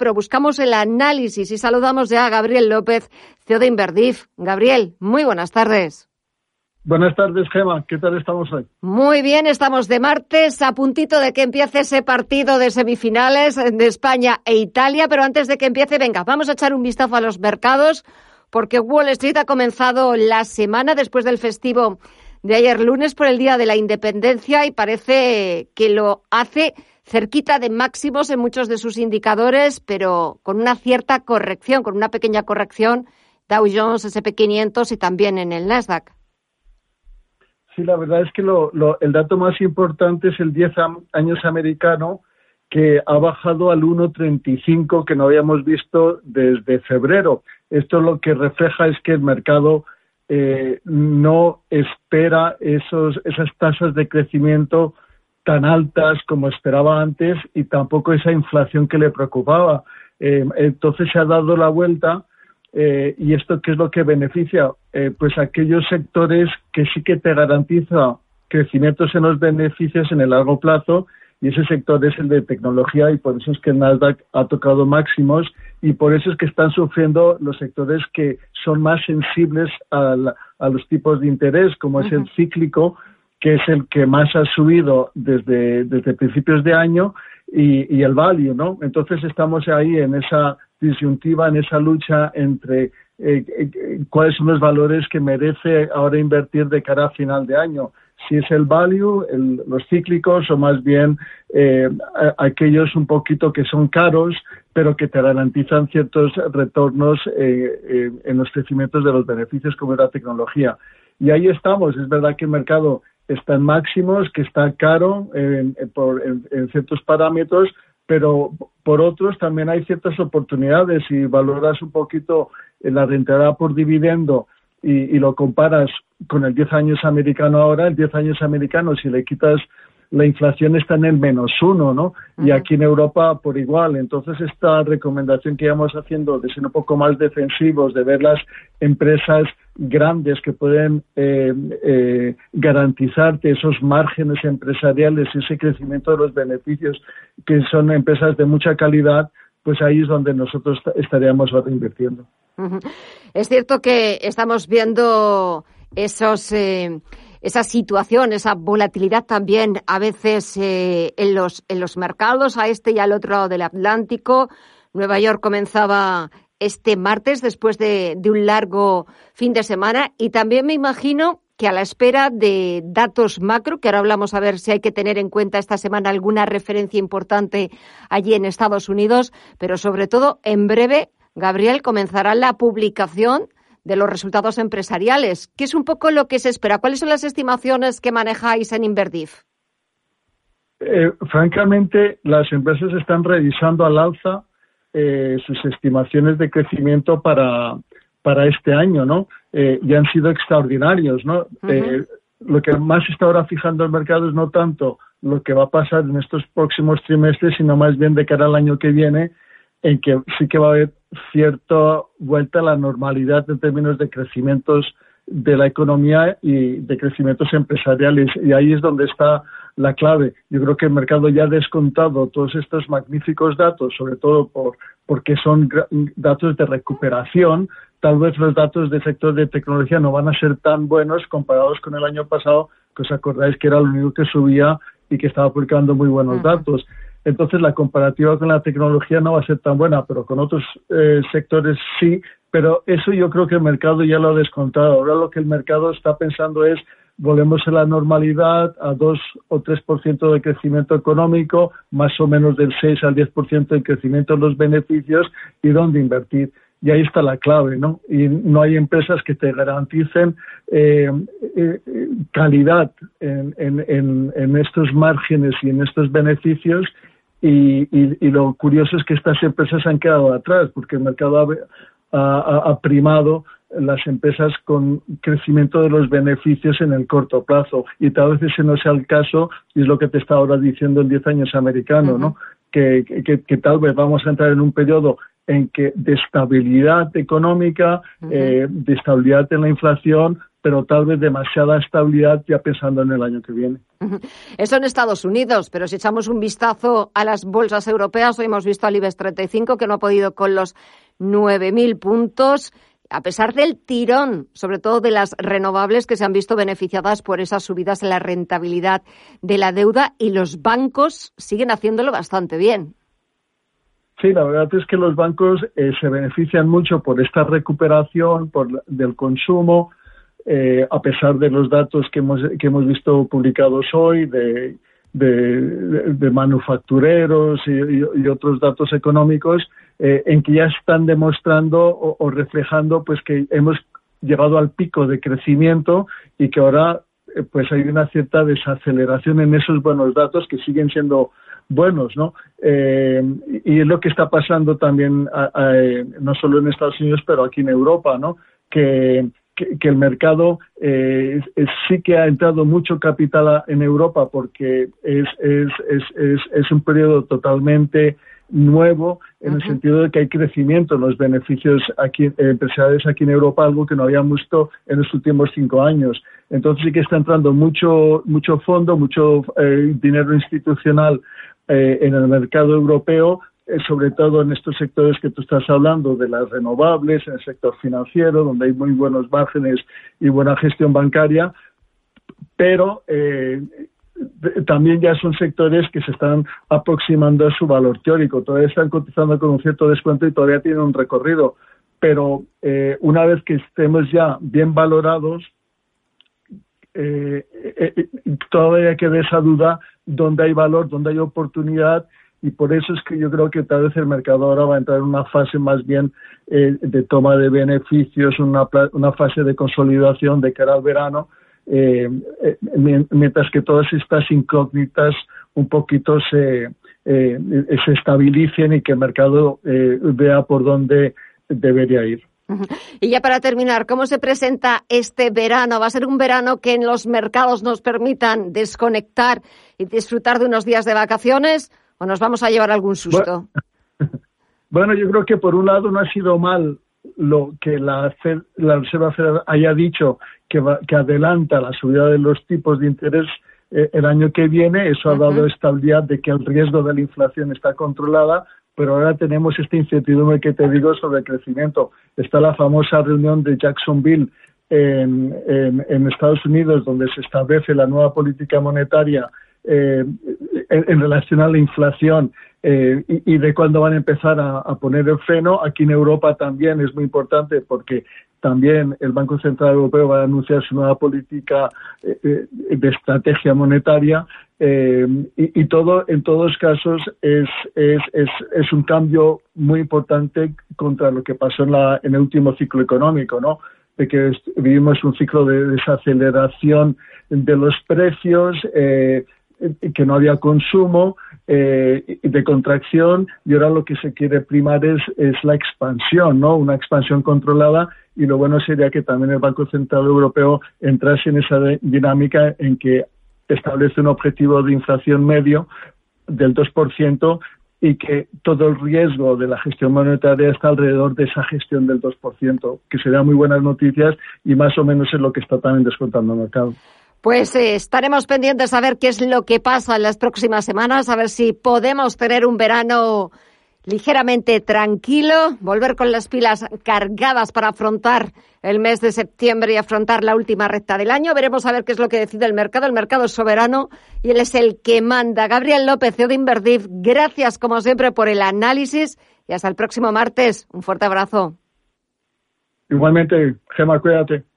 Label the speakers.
Speaker 1: pero buscamos el análisis y saludamos ya a Gabriel López, CEO de Inverdif. Gabriel, muy buenas tardes.
Speaker 2: Buenas tardes, Gema. ¿Qué tal estamos hoy?
Speaker 1: Muy bien, estamos de martes, a puntito de que empiece ese partido de semifinales de España e Italia, pero antes de que empiece, venga, vamos a echar un vistazo a los mercados, porque Wall Street ha comenzado la semana después del festivo de ayer lunes por el Día de la Independencia y parece que lo hace cerquita de máximos en muchos de sus indicadores, pero con una cierta corrección, con una pequeña corrección, Dow Jones, SP500 y también en el Nasdaq.
Speaker 2: Sí, la verdad es que el dato más importante es el 10 años americano, que ha bajado al 1,35 que no habíamos visto desde febrero. Esto lo que refleja es que el mercado eh, no espera esos, esas tasas de crecimiento tan altas como esperaba antes y tampoco esa inflación que le preocupaba. Eh, entonces se ha dado la vuelta eh, ¿Y esto qué es lo que beneficia? Eh, pues aquellos sectores que sí que te garantiza crecimientos en los beneficios en el largo plazo y ese sector es el de tecnología y por eso es que el Nasdaq ha tocado máximos y por eso es que están sufriendo los sectores que son más sensibles a, los tipos de interés, como es el cíclico, que es el que más ha subido desde, desde principios de año y, el value, ¿no? Entonces estamos ahí en esa disyuntiva, en esa lucha entre eh, eh, cuáles son los valores que merece ahora invertir de cara a final de año. Si es el value, los cíclicos o más bien eh, aquellos un poquito que son caros, pero que te garantizan ciertos retornos en los crecimientos de los beneficios como la tecnología. Y ahí estamos. Es verdad que el mercado está en máximos, que está caro en, en ciertos parámetros, pero por otros también hay ciertas oportunidades. Si valoras un poquito la rentabilidad por dividendo y, lo comparas con el 10 años americano ahora, el 10 años americano, si le quitas la inflación está en el menos uno, ¿no? Y aquí en Europa por igual. Entonces, esta recomendación que íbamos haciendo de ser un poco más defensivos, de ver las empresas grandes que pueden eh, eh, garantizarte esos márgenes empresariales, y ese crecimiento de los beneficios, que son empresas de mucha calidad, pues ahí es donde nosotros estaríamos invirtiendo.
Speaker 1: Es cierto que estamos viendo esos eh, esa situación, esa volatilidad también a veces eh, en, los, en los mercados a este y al otro lado del Atlántico. Nueva York comenzaba este martes después de, de un largo fin de semana y también me imagino que a la espera de datos macro, que ahora hablamos a ver si hay que tener en cuenta esta semana alguna referencia importante allí en Estados Unidos, pero sobre todo en breve, Gabriel, comenzará la publicación de los resultados empresariales, ¿Qué es un poco lo que se espera. ¿Cuáles son las estimaciones que manejáis en Inverdif?
Speaker 2: Eh, francamente, las empresas están revisando al alza eh, sus estimaciones de crecimiento para, para este año, ¿no? Eh, y han sido extraordinarios, ¿no? lo que más está ahora fijando el mercado es no tanto lo que va a pasar en estos próximos trimestres, sino más bien de cara al año que viene, en que sí que va a haber cierta vuelta a la normalidad en términos de crecimientos de la economía y de crecimientos empresariales. Y ahí es donde está la clave. Yo creo que el mercado ya ha descontado todos estos magníficos datos, sobre todo por, porque son datos de recuperación. Tal vez los datos del sector de tecnología no van a ser tan buenos comparados con el año pasado, que os acordáis que era lo único que subía y que estaba publicando muy buenos datos entonces la comparativa con la tecnología no va a ser tan buena, pero con otros eh, sectores sí, pero eso yo creo que el mercado ya lo ha descontado. Ahora lo que el mercado está pensando es volvemos a la normalidad, a 2 o 3% de crecimiento económico, más o menos del 6 al 10% de crecimiento en los beneficios y dónde invertir. Y ahí está la clave, ¿no? Y no hay empresas que te garanticen eh, eh, calidad en, estos márgenes y en estos beneficios y, lo curioso es que estas empresas han quedado atrás porque el mercado ha, primado las empresas con crecimiento de los beneficios en el corto plazo. Y tal vez ese no sea el caso y es lo que te está ahora diciendo el 10 años americano, ¿no? Que, que, tal vez vamos a entrar en un periodo en que de estabilidad económica, eh, de estabilidad en la inflación, pero tal vez demasiada estabilidad ya pensando en el año que viene.
Speaker 1: Eso en Estados Unidos, pero si echamos un vistazo a las bolsas europeas, hoy hemos visto al IBEX 35 que no ha podido con los 9.000 puntos a pesar del tirón, sobre todo de las renovables que se han visto beneficiadas por esas subidas en la rentabilidad de la deuda y los bancos siguen haciéndolo bastante bien.
Speaker 2: Sí, la verdad es que los bancos eh, se benefician mucho por esta recuperación por, del consumo, eh, a pesar de los datos que hemos, que hemos visto publicados hoy de, de, manufactureros y, otros datos económicos, eh, en que ya están demostrando o, reflejando pues que hemos llegado al pico de crecimiento y que ahora pues hay una cierta desaceleración en esos buenos datos que siguen siendo buenos, ¿no? Eh, y es lo que está pasando también, no solo en Estados Unidos, pero aquí en Europa, ¿no? Que, que, el mercado eh, sí que ha entrado mucho capital en Europa porque es, es, un periodo totalmente nuevo en el sentido de que hay crecimiento en los beneficios aquí, empresariales aquí en Europa, algo que no habíamos visto en los últimos cinco años. Entonces sí que está entrando mucho, mucho fondo, mucho eh, dinero institucional eh, en el mercado europeo, eh, sobre todo en estos sectores que tú estás hablando, de las renovables, en el sector financiero, donde hay muy buenos márgenes y buena gestión bancaria, pero eh, también ya son sectores que se están aproximando a su valor teórico. Todavía están cotizando con un cierto descuento y todavía tienen un recorrido. Pero una vez que estemos ya bien valorados, todavía queda esa duda donde hay valor, donde hay oportunidad y por eso es que yo creo que tal vez el mercado ahora va a entrar en una fase más bien eh, de toma de beneficios, una, una fase de consolidación de cara al verano, eh, eh, mientras que todas estas incógnitas un poquito se, se estabilicen y que el mercado vea por dónde debería ir.
Speaker 1: Y ya para terminar, ¿cómo se presenta este verano? ¿Va a ser un verano que en los mercados nos permitan desconectar y disfrutar de unos días de vacaciones o nos vamos a llevar algún susto?
Speaker 2: Bueno, yo creo que por un lado no ha sido mal lo que la, la Reserva Federal haya dicho que, que adelanta la subida de los tipos de interés eh, el año que viene. Eso ha dado estabilidad de que el riesgo de la inflación está controlada, pero ahora tenemos esta incertidumbre que te digo sobre el crecimiento. Está la famosa reunión de Jacksonville en, en, Estados Unidos, donde se establece la nueva política monetaria eh, en, relación a la inflación eh, y, de cuándo van a empezar a, poner el freno. Aquí en Europa también es muy importante porque también el Banco Central Europeo va a anunciar su nueva política eh, de estrategia monetaria eh, y, todo, en todos casos, es, es, es, es, un cambio muy importante contra lo que pasó en, la, en el último ciclo económico, ¿no? De que vivimos un ciclo de desaceleración de los precios, eh, que no había consumo, eh, de contracción, y ahora lo que se quiere primar es, es la expansión, ¿no? Una expansión controlada y lo bueno sería que también el Banco Central Europeo entrase en esa dinámica en que establece un objetivo de inflación medio del 2% y que todo el riesgo de la gestión monetaria está alrededor de esa gestión del 2%, que serían muy buenas noticias y más o menos es lo que está también descontando el mercado.
Speaker 1: Pues eh, estaremos pendientes a ver qué es lo que pasa en las próximas semanas, a ver si podemos tener un verano ligeramente tranquilo, volver con las pilas cargadas para afrontar el mes de septiembre y afrontar la última recta del año. Veremos a ver qué es lo que decide el mercado. El mercado es soberano y él es el que manda. Gabriel López, CEO de Inverdiv, gracias como siempre por el análisis y hasta el próximo martes. Un fuerte abrazo.
Speaker 2: Igualmente, Gemma, cuídate.